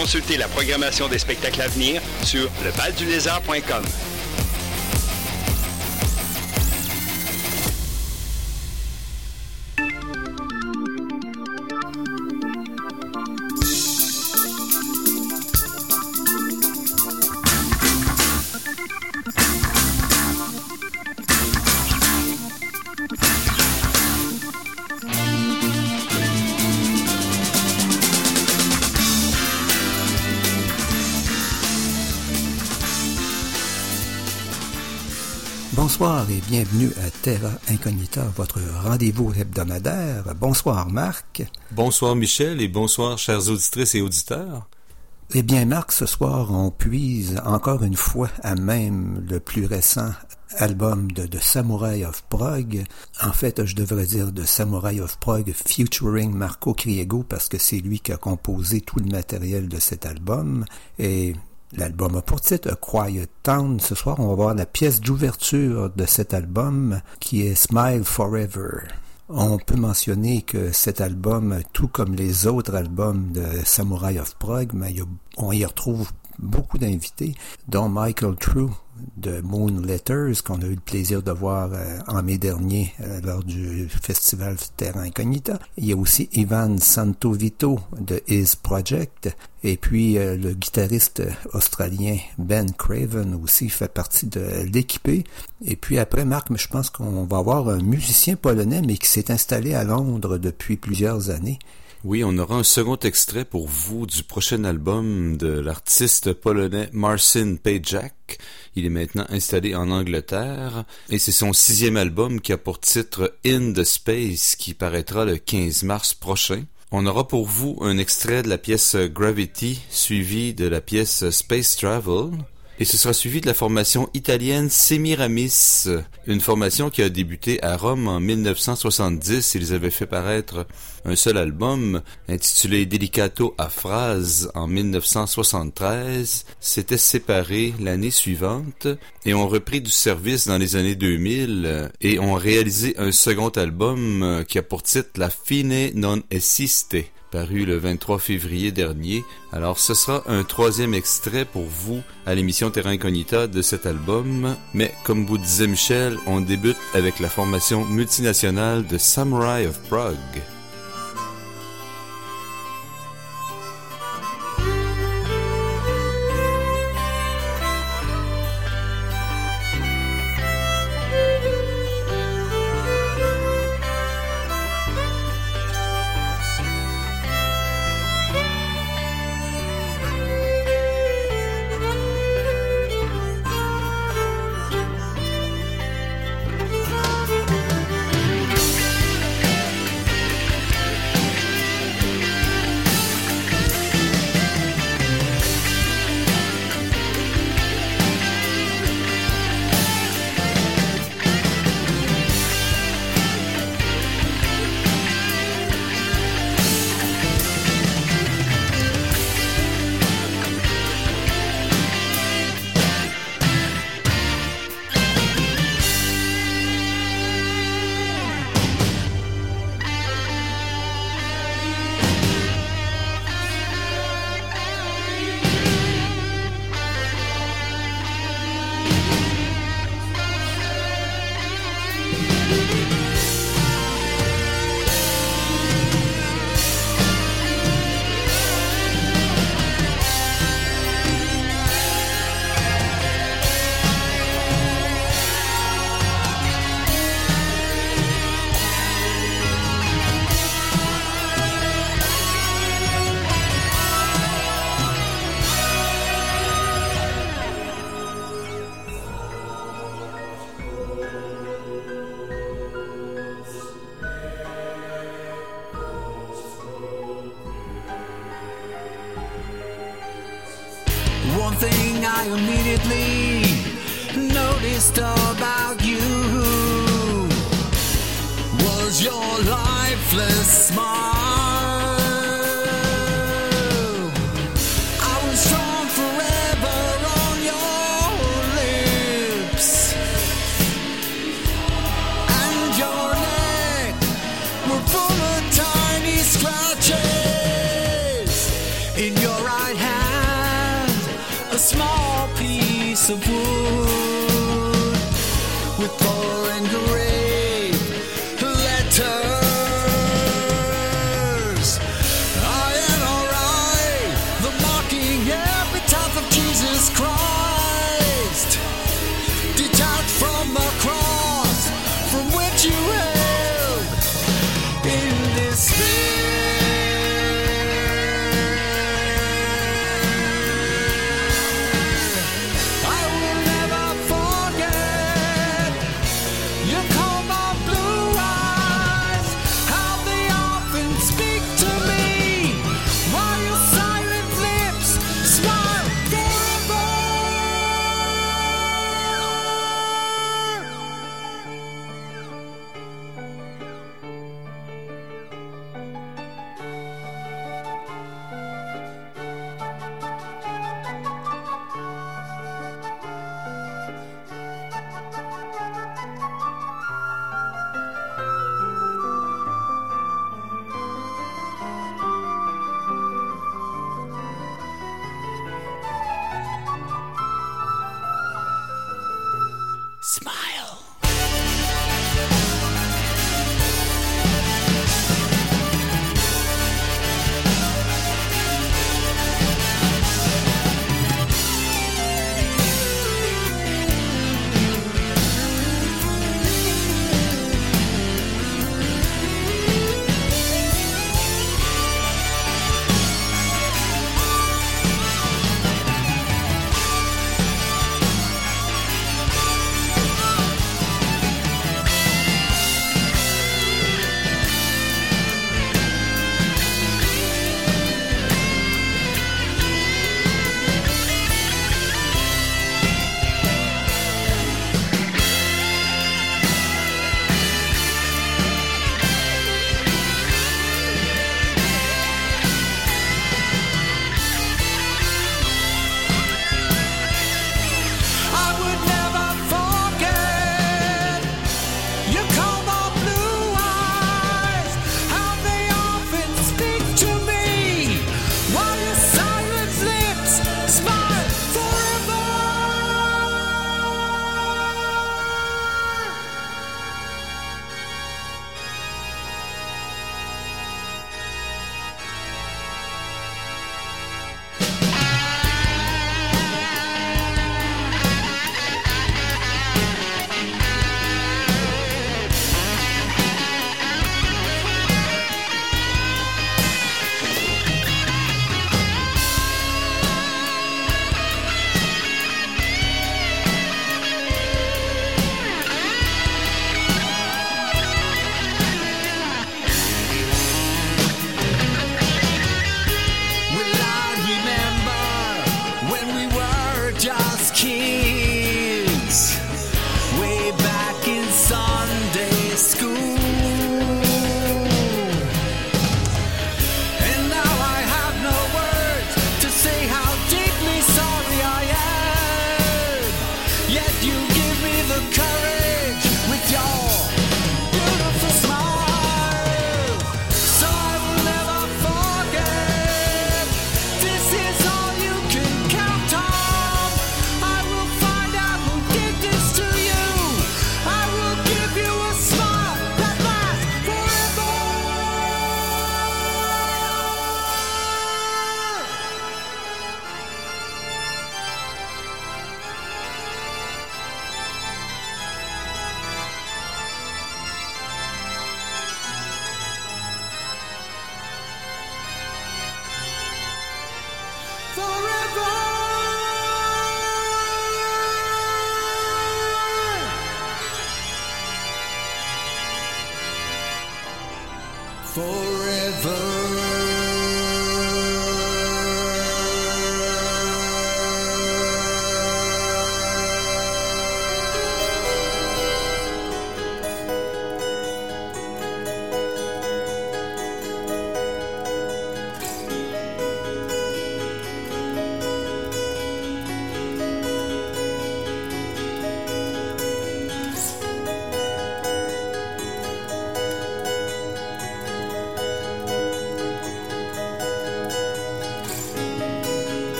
Consultez la programmation des spectacles à venir sur levaldulézard.com. Bonsoir et bienvenue à Terra Incognita, votre rendez-vous hebdomadaire. Bonsoir Marc. Bonsoir Michel et bonsoir chers auditrices et auditeurs. Eh bien Marc, ce soir on puise encore une fois à même le plus récent album de, de Samurai of Prague. En fait, je devrais dire de Samurai of Prague featuring Marco Kriego parce que c'est lui qui a composé tout le matériel de cet album. Et L'album a pour titre A Quiet Town. Ce soir, on va voir la pièce d'ouverture de cet album qui est Smile Forever. On peut mentionner que cet album, tout comme les autres albums de Samurai of Prague, mais on y retrouve beaucoup d'invités, dont Michael True de Moon Letters, qu'on a eu le plaisir de voir euh, en mai dernier euh, lors du festival Terra Incognita. Il y a aussi Ivan Santovito de His Project, et puis euh, le guitariste australien Ben Craven aussi fait partie de l'équipé. Et puis après, Marc, je pense qu'on va avoir un musicien polonais, mais qui s'est installé à Londres depuis plusieurs années. Oui, on aura un second extrait pour vous du prochain album de l'artiste polonais Marcin Pajak. Il est maintenant installé en Angleterre et c'est son sixième album qui a pour titre In the Space qui paraîtra le 15 mars prochain. On aura pour vous un extrait de la pièce Gravity suivi de la pièce Space Travel et ce sera suivi de la formation italienne Semiramis, une formation qui a débuté à Rome en 1970. Ils avaient fait paraître un seul album intitulé Delicato a phrase en 1973, s'étaient séparés l'année suivante et ont repris du service dans les années 2000 et ont réalisé un second album qui a pour titre La fine non esiste paru le 23 février dernier. Alors ce sera un troisième extrait pour vous à l'émission Terrain Incognita de cet album. Mais comme vous disait Michel, on débute avec la formation multinationale de Samurai of Prague.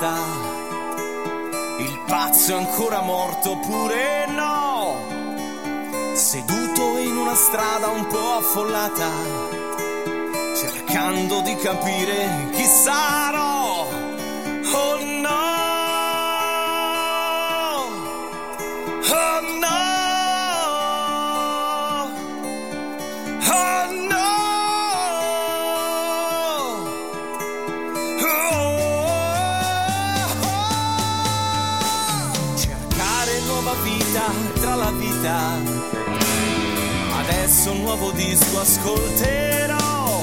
Testa. Il pazzo è ancora morto oppure no? Seduto in una strada un po' affollata, cercando di capire chi sarò. Disco ascolterò.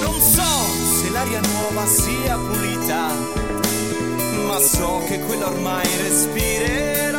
Non so se l'aria nuova sia pulita, ma so che quella ormai respirerò.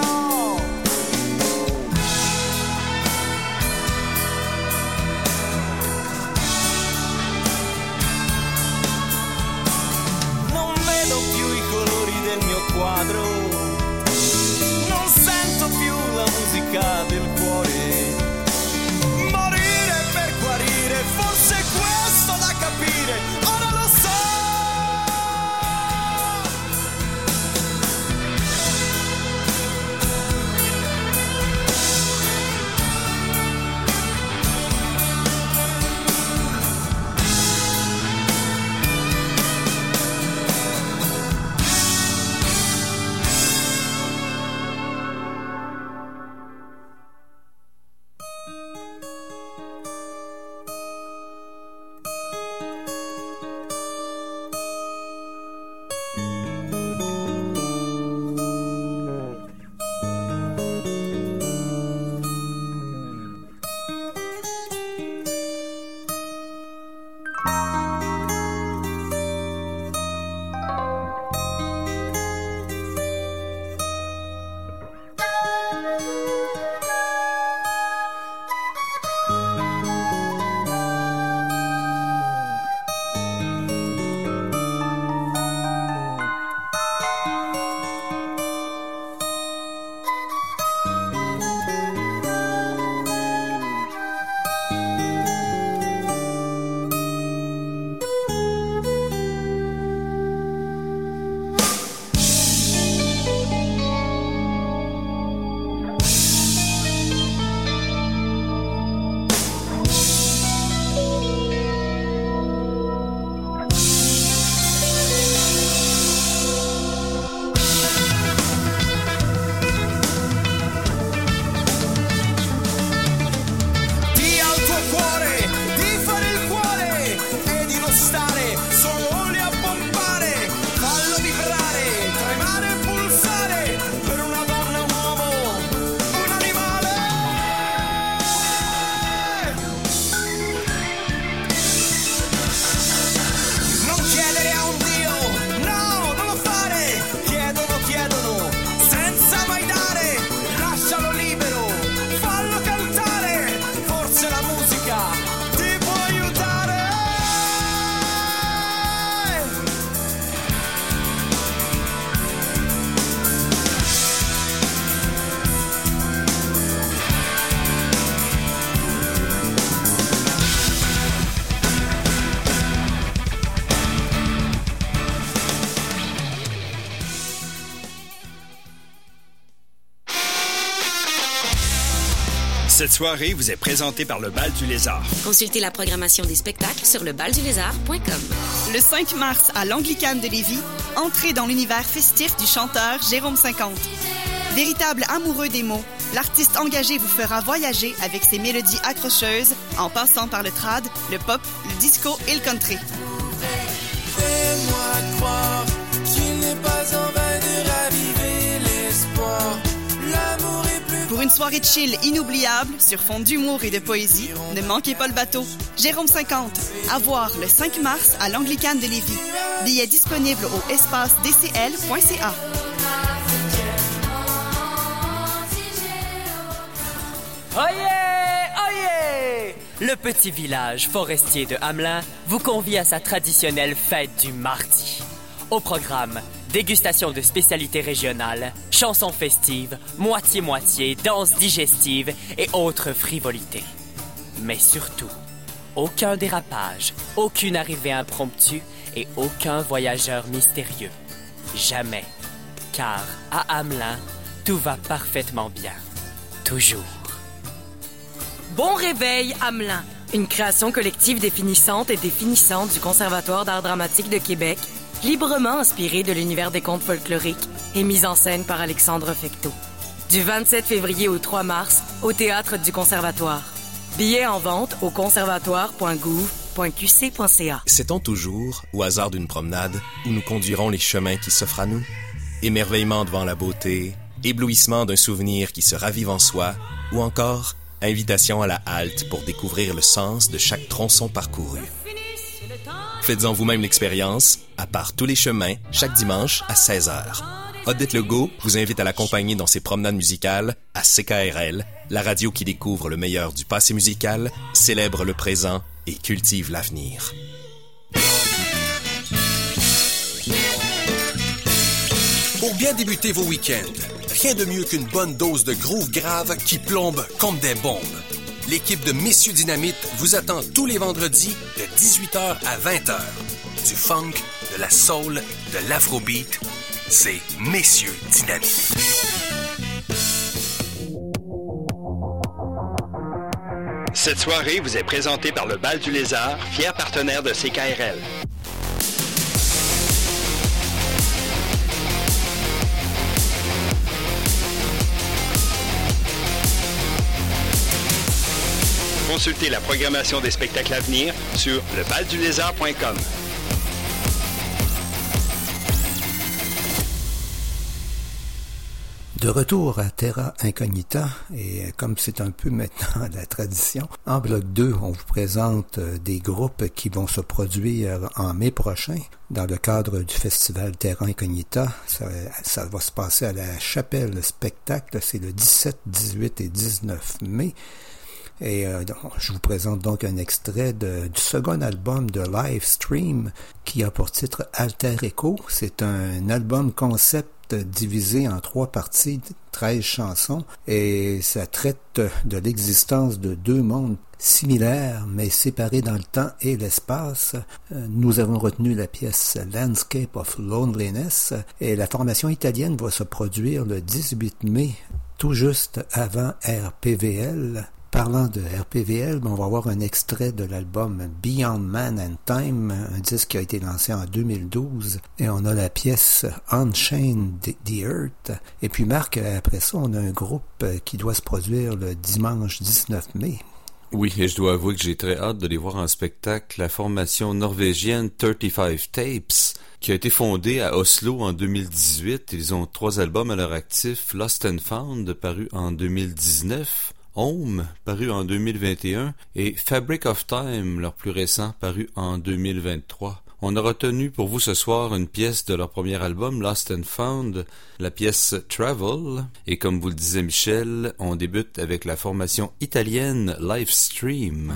Soirée vous est présentée par le Bal du Lézard. Consultez la programmation des spectacles sur lebaldulézard.com. Le 5 mars à l'Anglicane de Lévis, entrez dans l'univers festif du chanteur Jérôme 50. Véritable amoureux des mots, l'artiste engagé vous fera voyager avec ses mélodies accrocheuses en passant par le trad, le pop, le disco et le country. Une soirée de chill inoubliable sur fond d'humour et de poésie, ne manquez pas le bateau. Jérôme 50, à voir le 5 mars à l'Anglicane de Lévis. Billets disponibles au espace-dcl.ca. Oyez! Oyez! Le petit village forestier de Hamelin vous convie à sa traditionnelle fête du mardi. Au programme, dégustation de spécialités régionales, chansons festives, moitié-moitié, danse digestive et autres frivolités. Mais surtout, aucun dérapage, aucune arrivée impromptue et aucun voyageur mystérieux. Jamais. Car à Hamelin, tout va parfaitement bien. Toujours. Bon réveil, Hamelin. Une création collective définissante et définissante du Conservatoire d'art dramatique de Québec, librement inspirée de l'univers des contes folkloriques et mise en scène par Alexandre Fecteau. Du 27 février au 3 mars, au Théâtre du Conservatoire. Billets en vente au conservatoire.gouv.qc.ca. Sait-on toujours, au hasard d'une promenade, où nous conduirons les chemins qui s'offrent à nous? Émerveillement devant la beauté, éblouissement d'un souvenir qui se ravive en soi, ou encore invitation à la halte pour découvrir le sens de chaque tronçon parcouru. Faites-en vous-même l'expérience, à part tous les chemins, chaque dimanche à 16h. Odette Legault vous invite à l'accompagner dans ses promenades musicales à CKRL, la radio qui découvre le meilleur du passé musical, célèbre le présent et cultive l'avenir. Pour bien débuter vos week-ends, rien de mieux qu'une bonne dose de groove grave qui plombe comme des bombes. L'équipe de Messieurs Dynamite vous attend tous les vendredis de 18h à 20h. Du funk, de la soul, de l'afrobeat, c'est Messieurs Dynamite. Cette soirée vous est présentée par le Bal du Lézard, fier partenaire de CKRL. Consultez la programmation des spectacles à venir sur lebaldulézard.com. De retour à Terra Incognita, et comme c'est un peu maintenant la tradition, en bloc 2, on vous présente euh, des groupes qui vont se produire en mai prochain dans le cadre du festival Terra Incognita. Ça, ça va se passer à la Chapelle Spectacle, c'est le 17, 18 et 19 mai. Et euh, je vous présente donc un extrait du second album de Livestream qui a pour titre Alter Echo. C'est un album concept divisé en trois parties, 13 chansons, et ça traite de l'existence de deux mondes similaires mais séparés dans le temps et l'espace. Euh, Nous avons retenu la pièce Landscape of Loneliness et la formation italienne va se produire le 18 mai, tout juste avant RPVL. Parlant de RPVL, ben, on va voir un extrait de l'album Beyond Man and Time, un disque qui a été lancé en 2012, et on a la pièce Unchained the Earth. Et puis Marc, après ça, on a un groupe qui doit se produire le dimanche 19 mai. Oui, et je dois avouer que j'ai très hâte de les voir en spectacle. La formation norvégienne 35 Tapes, qui a été fondée à Oslo en 2018. Ils ont trois albums à leur actif. Lost and Found, paru en 2019. Home, paru en 2021. Et Fabric of Time, leur plus récent, paru en 2023. On a retenu pour vous ce soir une pièce de leur premier album, Lost and Found, la pièce Travel. Et comme vous le disait Michel, on débute avec la formation italienne Livestream.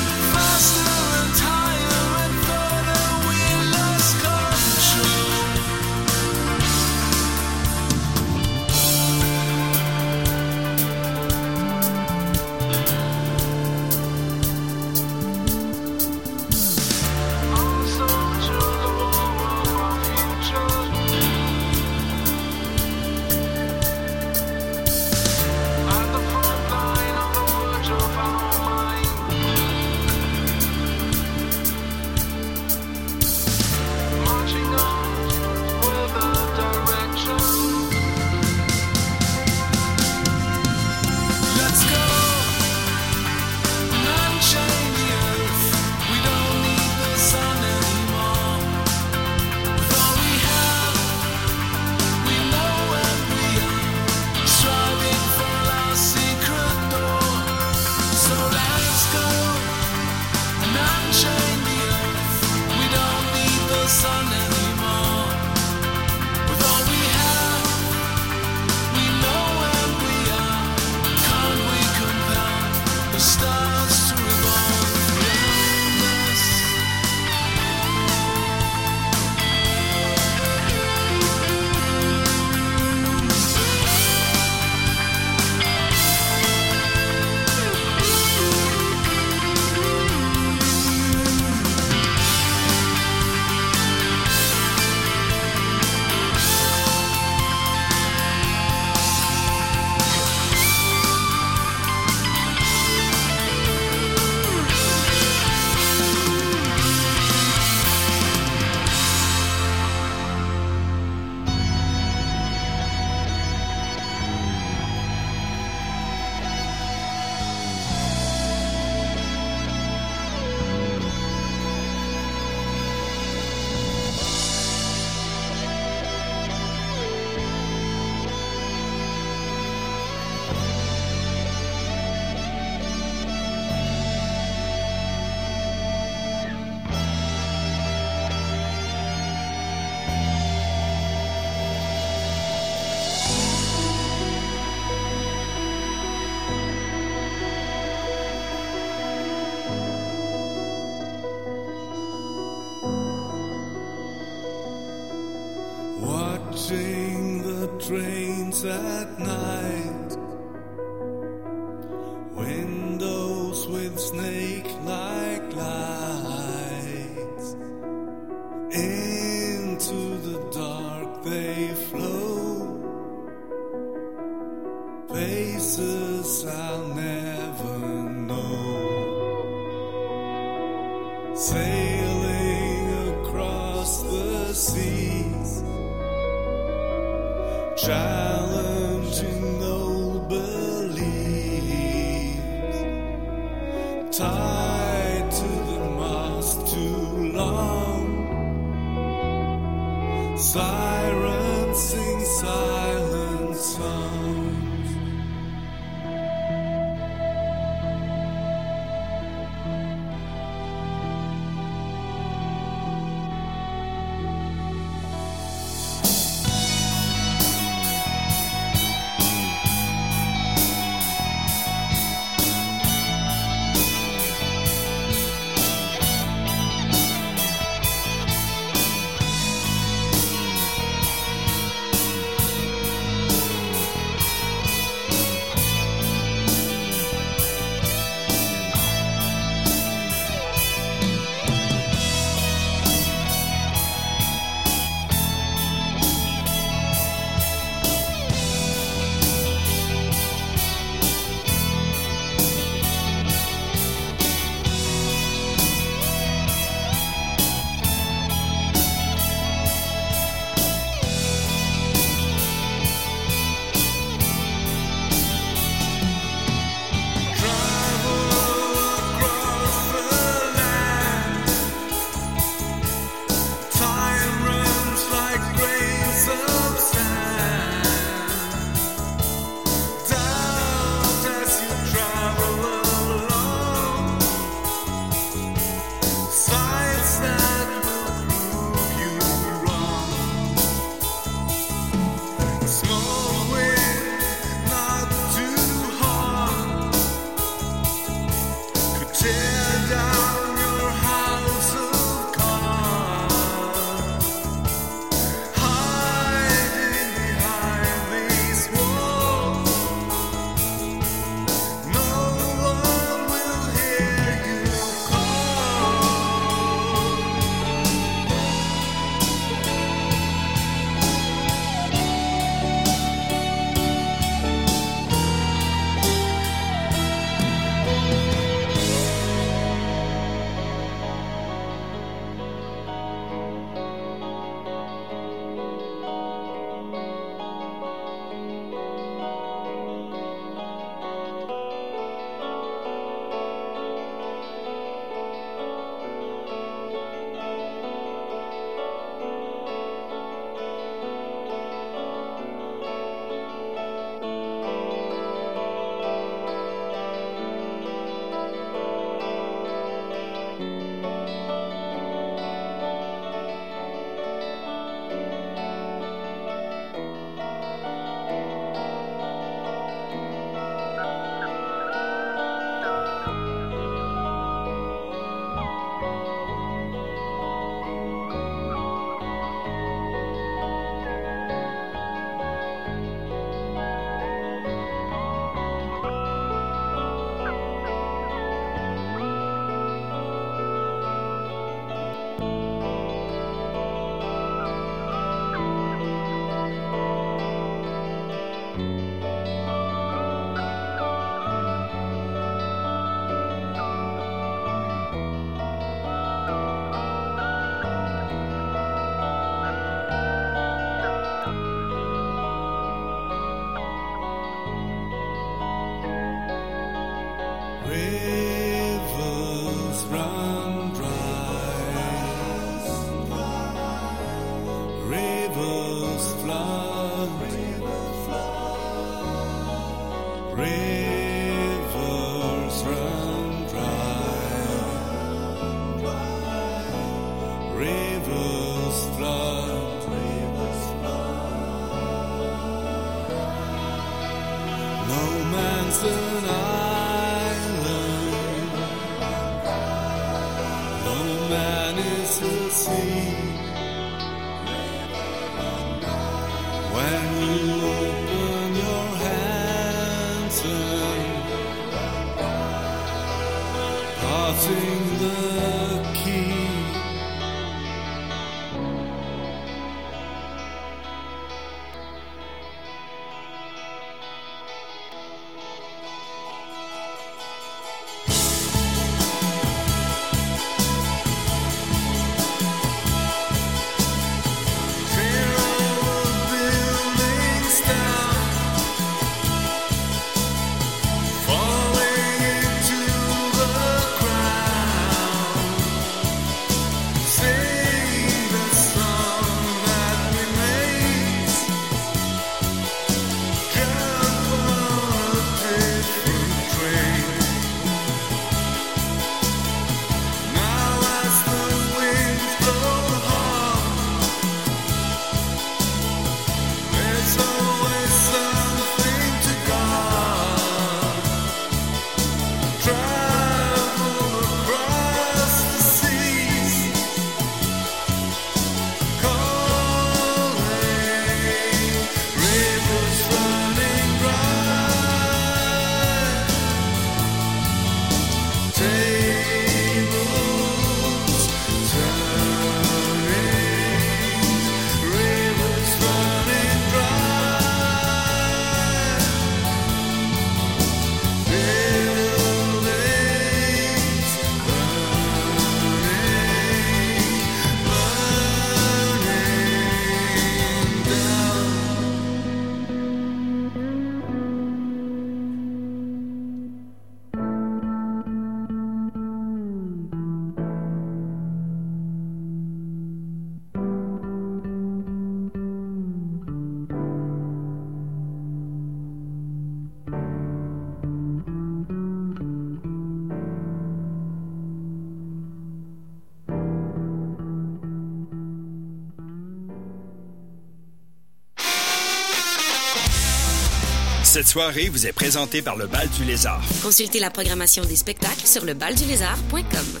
Soirée vous est présentée par le Bal du Lézard. Consultez la programmation des spectacles sur lebaldulézard.com.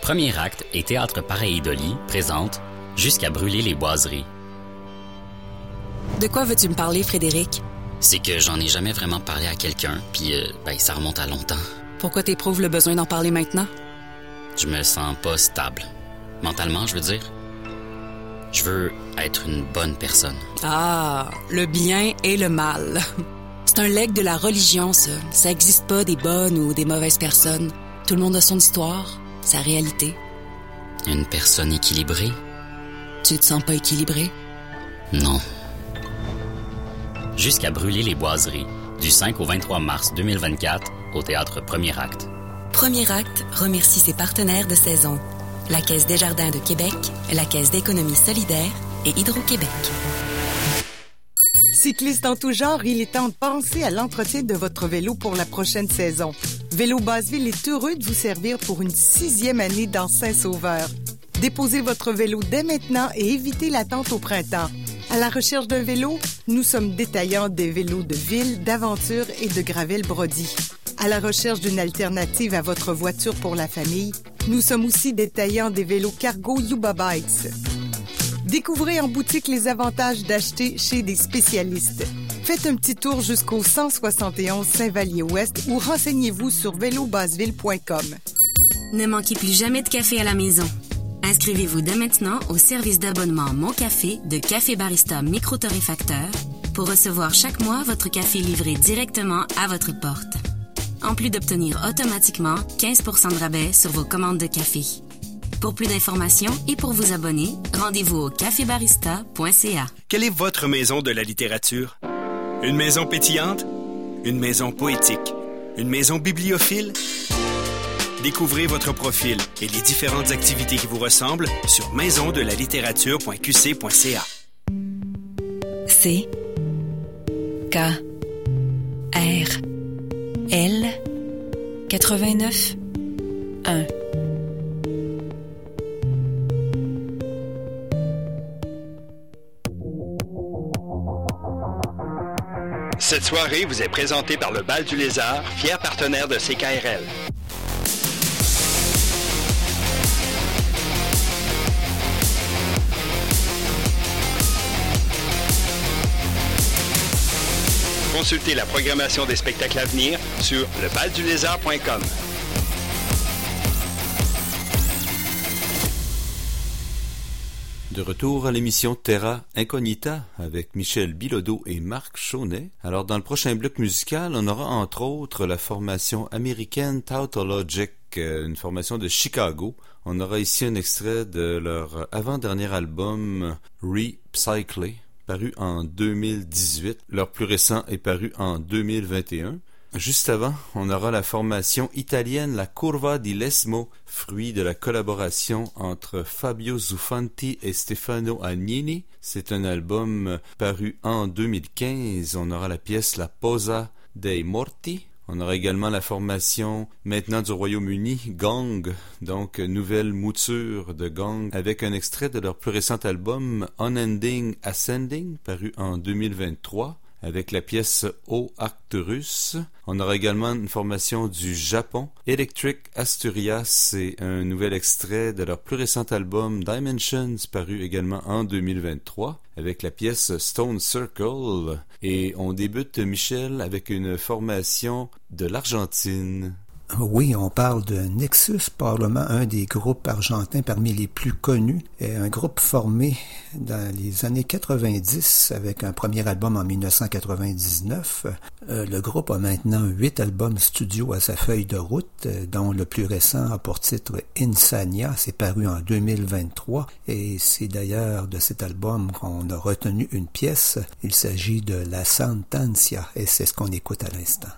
Premier acte et Théâtre Pareidoli présente Jusqu'à brûler les boiseries. De quoi veux-tu me parler, Frédéric? C'est que j'en ai jamais vraiment parlé à quelqu'un, puis euh, ben, ça remonte à longtemps. Pourquoi t'éprouves le besoin d'en parler maintenant? Je me sens pas stable. Mentalement, je veux dire. Je veux être une bonne personne. Ah, le bien et le mal. C'est un legs de la religion, ça. Ça existe pas des bonnes ou des mauvaises personnes. Tout le monde a son histoire, sa réalité. Une personne équilibrée? Tu te sens pas équilibré? Non. Jusqu'à brûler les boiseries, du 5 au 23 mars 2024, au théâtre Premier Acte. Premier acte remercie ses partenaires de saison. La Caisse des Jardins de Québec, la Caisse d'économie solidaire et Hydro-Québec. Cycliste en tout genre, il est temps de penser à l'entretien de votre vélo pour la prochaine saison. Vélo Basseville est heureux de vous servir pour une sixième année dans Saint-Sauveur. Déposez votre vélo dès maintenant et évitez l'attente au printemps. À la recherche d'un vélo, nous sommes détaillants des vélos de ville, d'aventure et de gravel Brody. À la recherche d'une alternative à votre voiture pour la famille, nous sommes aussi détaillants des vélos cargo Yuba Bikes. Découvrez en boutique les avantages d'acheter chez des spécialistes. Faites un petit tour jusqu'au 171 Saint-Vallier-Ouest ou renseignez-vous sur vélobasseville.com. Ne manquez plus jamais de café à la maison. Inscrivez-vous dès maintenant au service d'abonnement Mon Café de Café Barista Micro-Torréfacteur pour recevoir chaque mois votre café livré directement à votre porte. En plus d'obtenir automatiquement 15% de rabais sur vos commandes de café. Pour plus d'informations et pour vous abonner, rendez-vous au cafébarista.ca. Quelle est votre maison de la littérature? Une maison pétillante? Une maison poétique? Une maison bibliophile? Découvrez votre profil et les différentes activités qui vous ressemblent sur maisondelalittérature.qc.ca. C K R L 89 1 Cette soirée vous est présentée par le Bal du Lézard, fier partenaire de CKRL. Consultez la programmation des spectacles à venir sur lebaldulézard.com. De retour à l'émission Terra Incognita avec Michel Bilodeau et Marc Chaunet. Alors dans le prochain bloc musical, on aura entre autres la formation américaine Tautologic, euh, une formation de Chicago. On aura ici un extrait de leur avant-dernier album Repsyclé, paru en 2018. Leur plus récent est paru en 2021. Juste avant, on aura la formation italienne La Curva di Lesmo, fruit de la collaboration entre Fabio Zuffanti et Stefano Agnini. C'est un album paru en 2015. On aura la pièce La Posa dei Morti. On aura également la formation maintenant du Royaume-Uni, Gang, donc nouvelle mouture de Gang, avec un extrait de leur plus récent album Unending Ascending, paru en 2023 avec la pièce O Acturus. On aura également une formation du Japon. Electric Asturias, c'est un nouvel extrait de leur plus récent album Dimensions, paru également en 2023, avec la pièce Stone Circle. Et on débute, Michel, avec une formation de l'Argentine. Oui, on parle de Nexus, probablement un des groupes argentins parmi les plus connus. Et un groupe formé dans les années 90 avec un premier album en 1999. Euh, le groupe a maintenant huit albums studio à sa feuille de route, euh, dont le plus récent a pour titre Insania, c'est paru en 2023. Et c'est d'ailleurs de cet album qu'on a retenu une pièce. Il s'agit de La Santancia et c'est ce qu'on écoute à l'instant.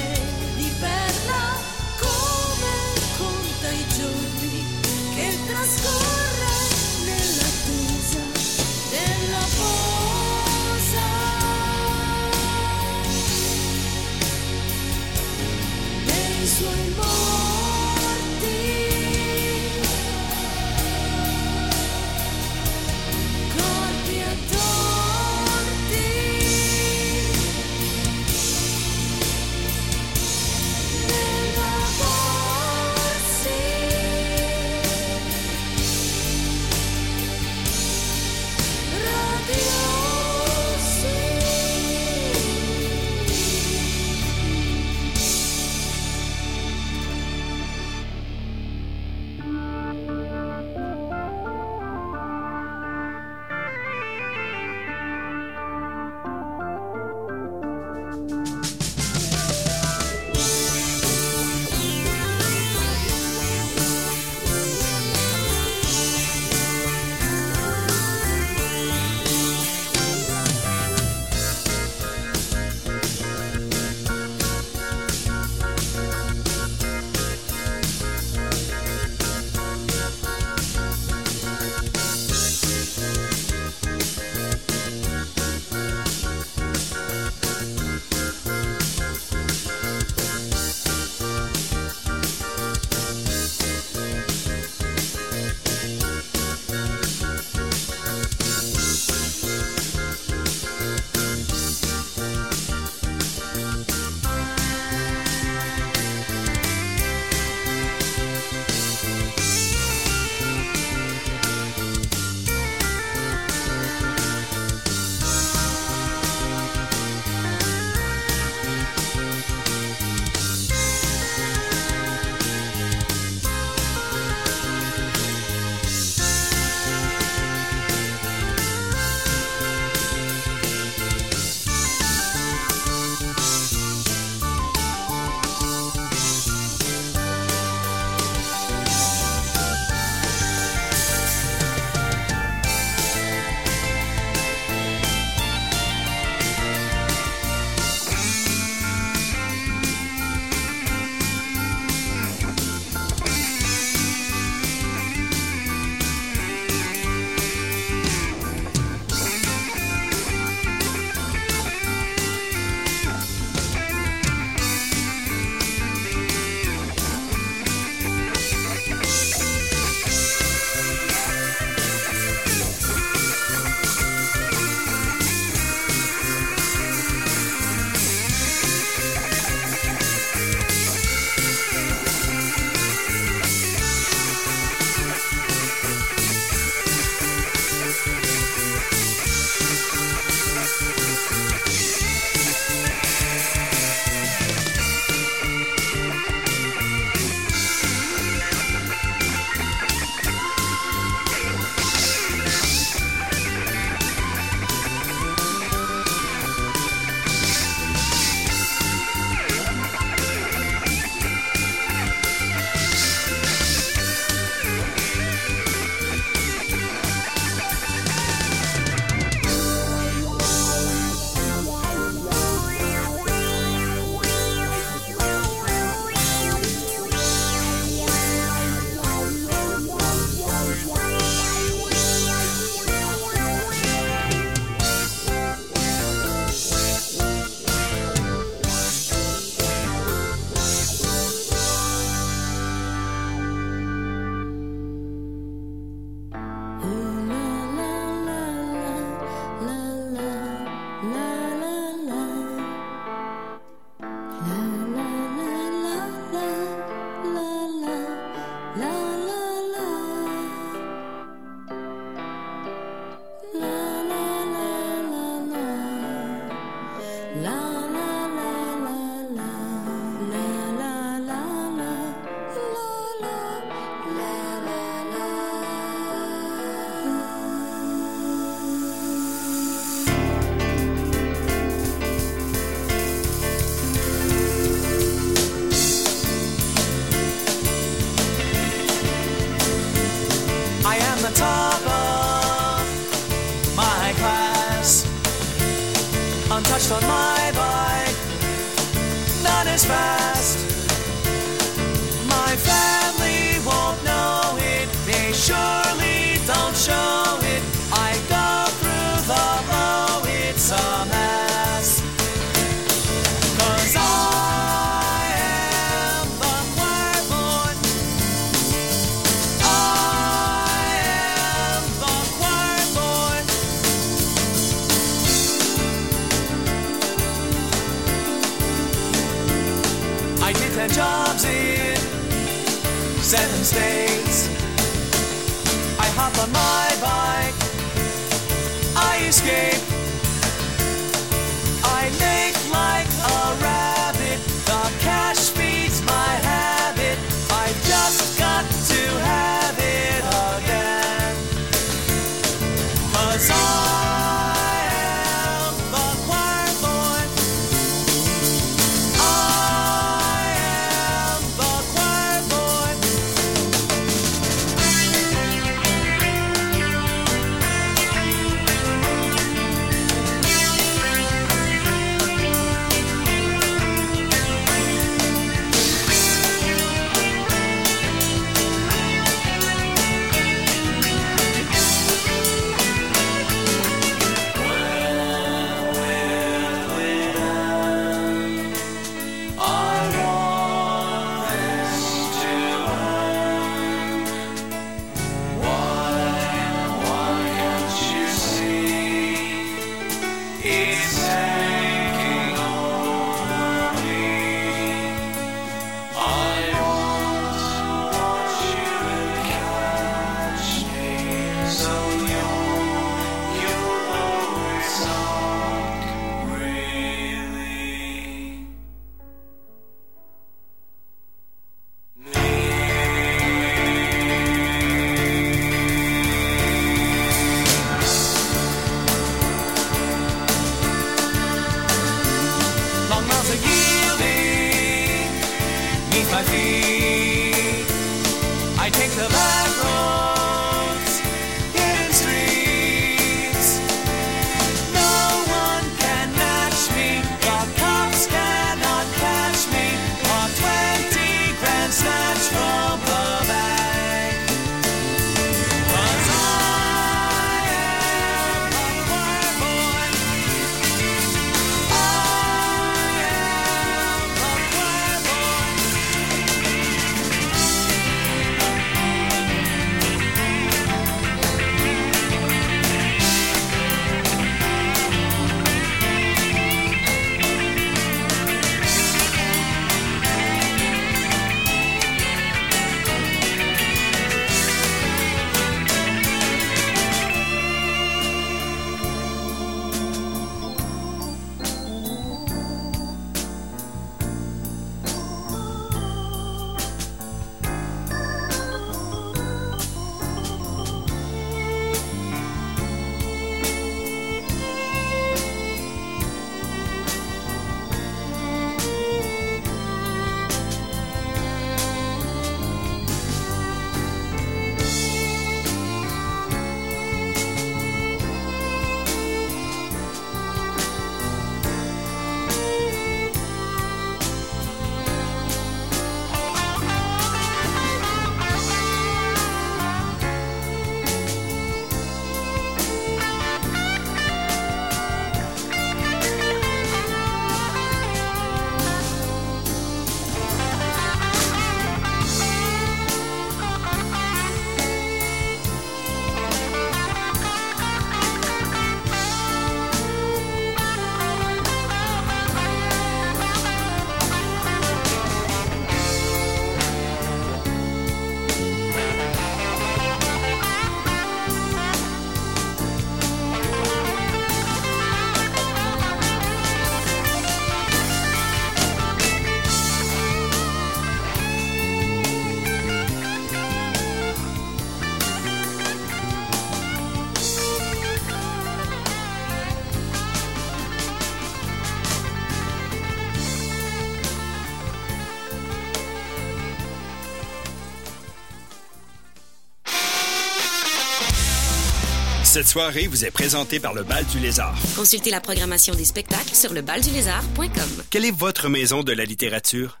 Soirée vous est présentée par le Bal du Lézard. Consultez la programmation des spectacles sur lebaldulézard.com. Quelle est votre maison de la littérature?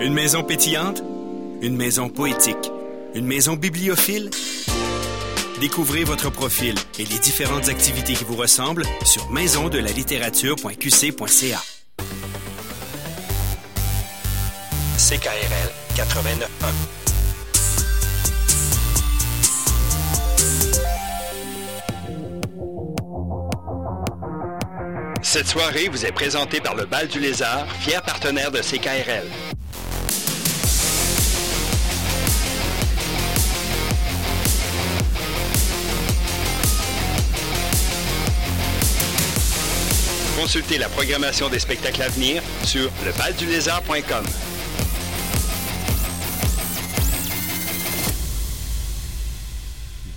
Une maison pétillante? Une maison poétique? Une maison bibliophile? Découvrez votre profil et les différentes activités qui vous ressemblent sur maisondelalittérature.qc.ca. CKRL 89.1. Cette soirée vous est présentée par le Bal du Lézard, fier partenaire de CKRL. Consultez la programmation des spectacles à venir sur lebaldulézard.com.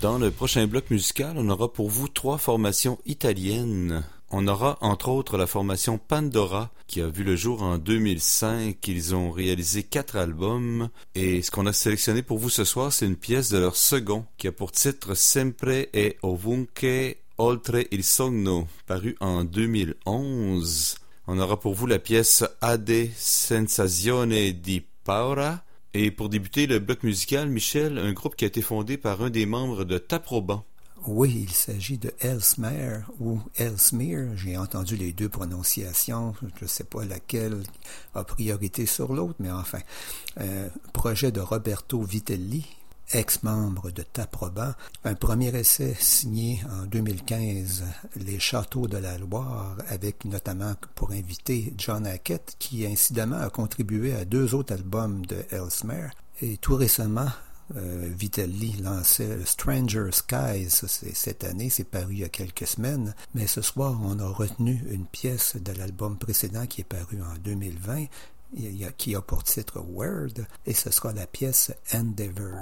Dans le prochain bloc musical, on aura pour vous trois formations italiennes. On aura entre autres la formation Pandora qui a vu le jour en 2005. Ils ont réalisé quatre albums et ce qu'on a sélectionné pour vous ce soir, c'est une pièce de leur second qui a pour titre Sempre e ovunque oltre il sogno, paru en 2011. On aura pour vous la pièce Ade sensazione di paura et pour débuter le bloc musical, Michel, un groupe qui a été fondé par un des membres de Taproban. Oui, il s'agit de Ellesmere ou Ellesmere. J'ai entendu les deux prononciations. Je ne sais pas laquelle a priorité sur l'autre, mais enfin. Euh, projet de Roberto Vitelli, ex-membre de Taproban. Un premier essai signé en 2015, Les Châteaux de la Loire, avec notamment pour invité John Hackett, qui incidemment a contribué à deux autres albums de Ellesmere. Et tout récemment, euh, Vitelli lançait Stranger Skies cette année, c'est paru il y a quelques semaines, mais ce soir on a retenu une pièce de l'album précédent qui est paru en 2020, il y a- qui a pour titre Word, et ce sera la pièce Endeavor.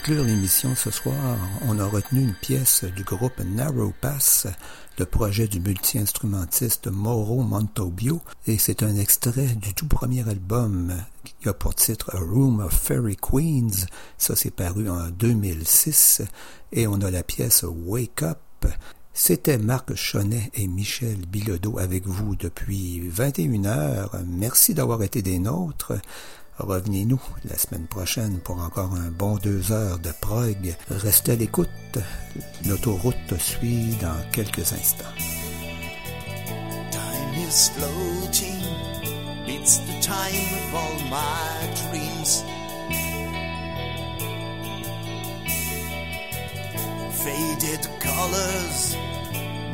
Conclure l'émission ce soir, on a retenu une pièce du groupe Narrow Pass, le projet du multi-instrumentiste Mauro Montobio, et c'est un extrait du tout premier album qui a pour titre A Room of Fairy Queens. Ça, c'est paru en 2006, et on a la pièce Wake Up. C'était Marc Chonet et Michel Bilodeau avec vous depuis 21 heures. Merci d'avoir été des nôtres. Revenez-nous la semaine prochaine pour encore un bon deux heures de prog. Restez à l'écoute. L'autoroute suit dans quelques instants. Time is floating, it's the time of all my dreams. Faded colors,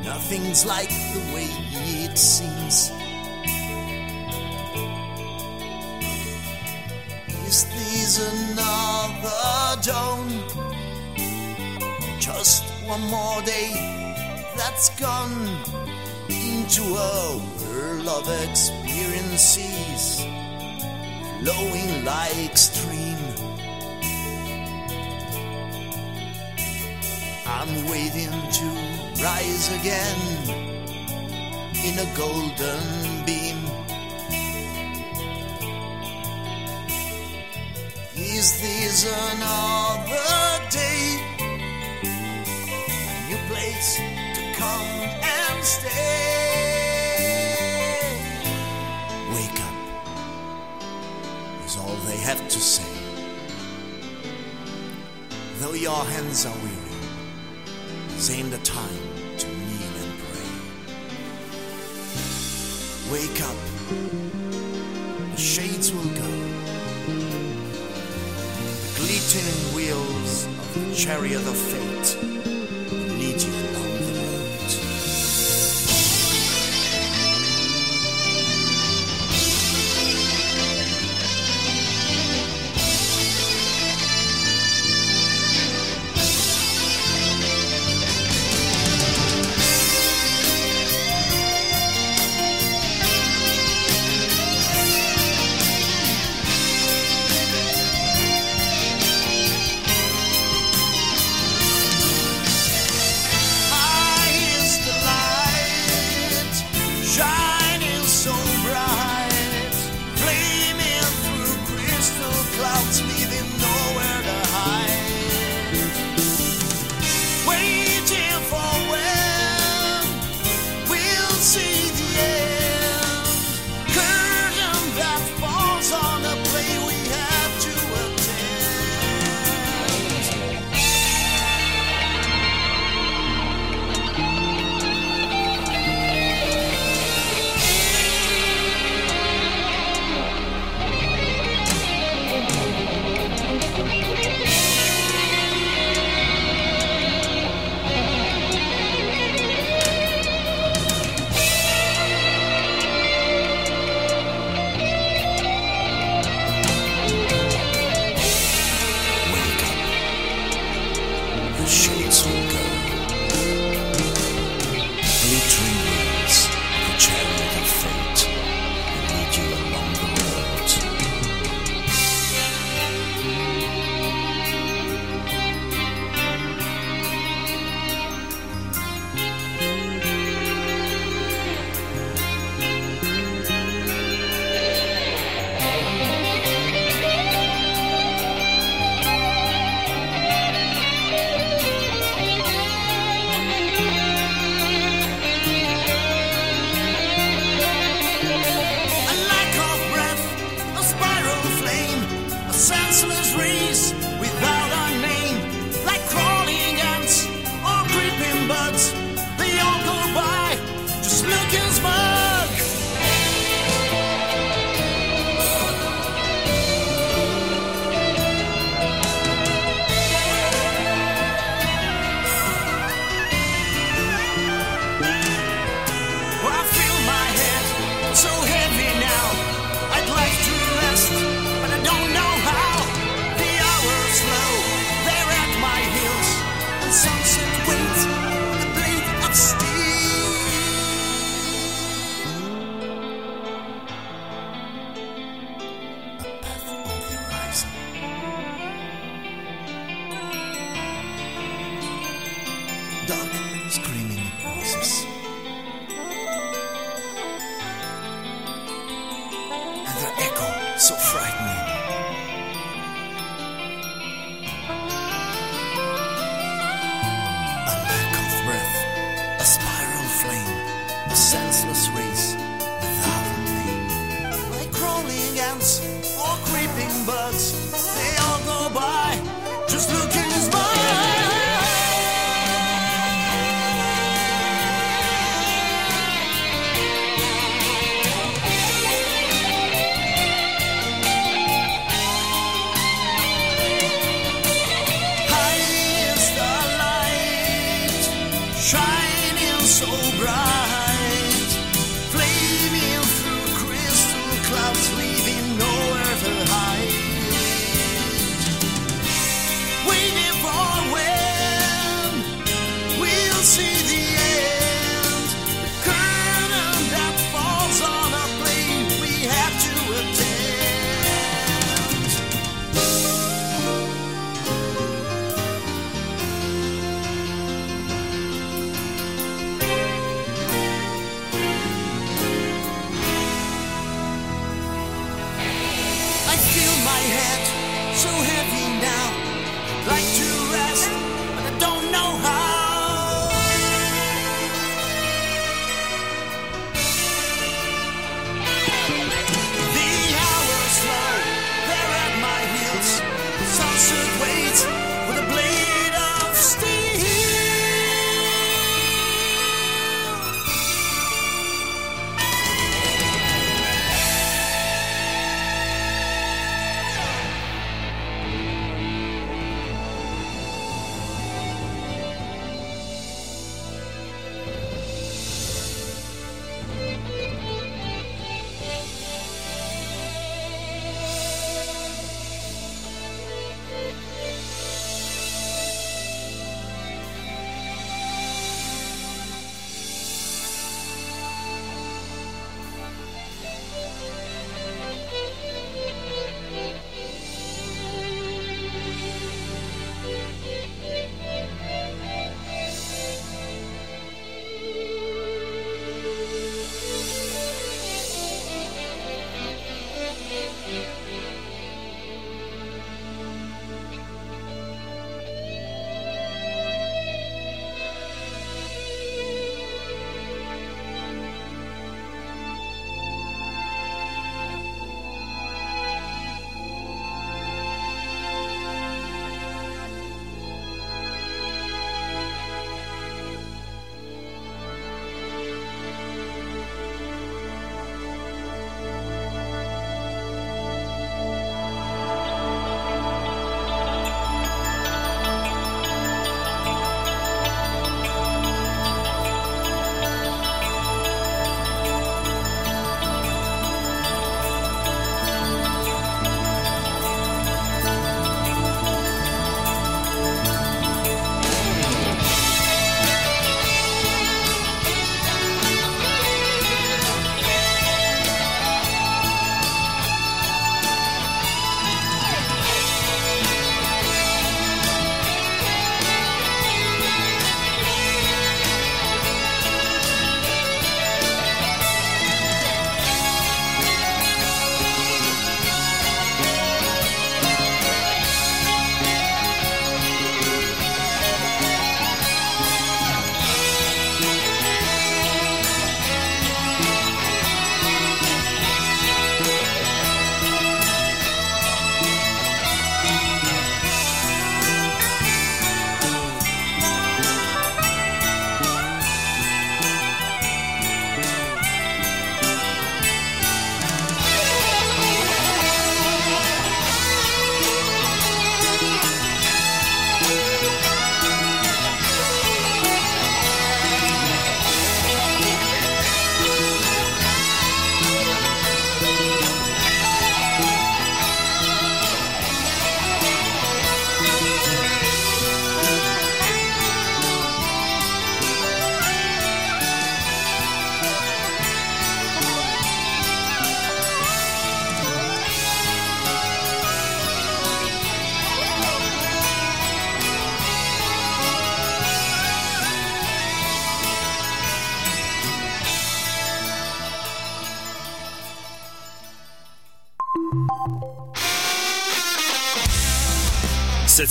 nothing's like the way it seems. Is this another dawn? Just one more day that's gone into a world of experiences flowing like stream. I'm waiting to rise again in a golden beam. Is this another day? A new place to come and stay. Wake up is all they have to say. Though your hands are weary, this ain't the time to kneel and pray. Wake up, the shades will go. The glittering wheels of the chariot of fate. Will lead you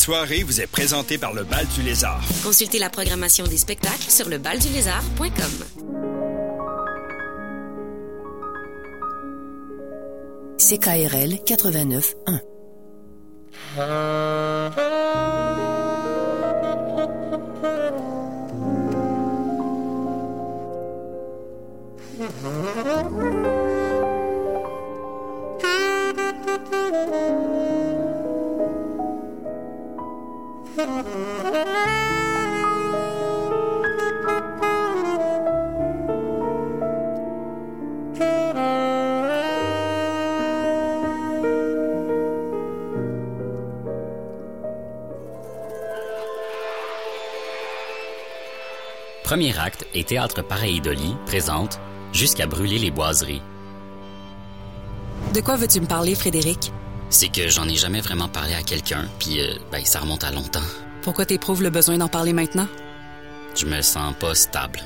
soirée vous est présentée par le Bal du Lézard. Consultez la programmation des spectacles sur lebaldulézard.com. CKRL 89.1 Premier acte et Théâtre Pareidoli présente Jusqu'à brûler les boiseries. De quoi veux-tu me parler, Frédéric? C'est que j'en ai jamais vraiment parlé à quelqu'un, puis euh, ben, ça remonte à longtemps. Pourquoi t'éprouves le besoin d'en parler maintenant? Je me sens pas stable.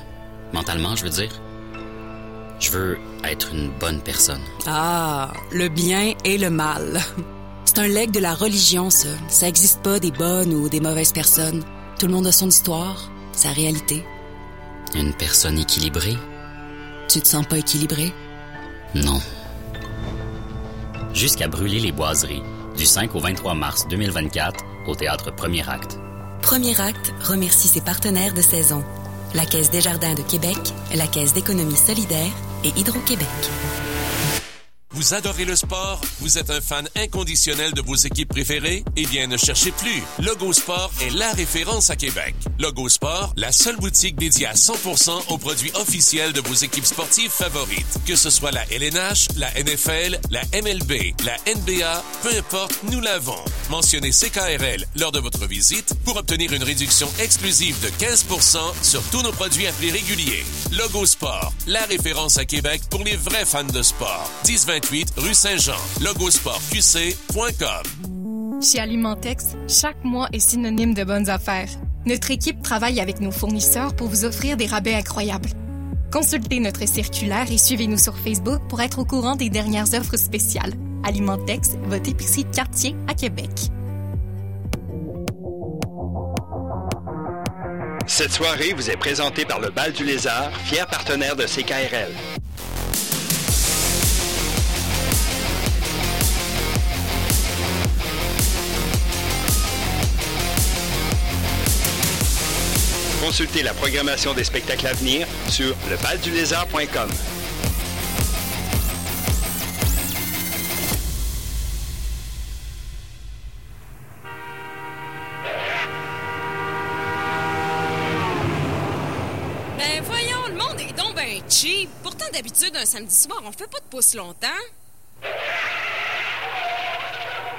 Mentalement, je veux dire. Je veux être une bonne personne. Ah, le bien et le mal. C'est un legs de la religion, ça. Ça existe pas des bonnes ou des mauvaises personnes. Tout le monde a son histoire, sa réalité. Une personne équilibrée? Tu te sens pas équilibré? Non. Jusqu'à brûler les boiseries, du 5 au 23 mars 2024, au théâtre Premier Acte. Premier acte remercie ses partenaires de saison. La Caisse des Jardins de Québec, la Caisse d'économie solidaire et Hydro-Québec. Vous adorez le sport? Vous êtes un fan inconditionnel de vos équipes préférées? Eh bien, ne cherchez plus. Logo Sport est la référence à Québec. Logo Sport, la seule boutique dédiée à 100% aux produits officiels de vos équipes sportives favorites. Que ce soit la LNH, la NFL, la MLB, la NBA, peu importe, nous l'avons. Mentionnez CKRL lors de votre visite pour obtenir une réduction exclusive de 15% sur tous nos produits à prix régulier. Logo Sport, la référence à Québec pour les vrais fans de sport. 1028 rue Saint-Jean. Logosportqc.com. Chez Alimentex, chaque mois est synonyme de bonnes affaires. Notre équipe travaille avec nos fournisseurs pour vous offrir des rabais incroyables. Consultez notre circulaire et suivez-nous sur Facebook pour être au courant des dernières offres spéciales. Alimentex, votre épicerie de quartier à Québec. Cette soirée vous est présentée par le Bal du Lézard, fier partenaire de CKRL. Consultez la programmation des spectacles à venir sur lebaldulézard.com. Ben voyons, le monde est donc ben cheap. Pourtant, d'habitude, un samedi soir, on fait pas de pouce longtemps.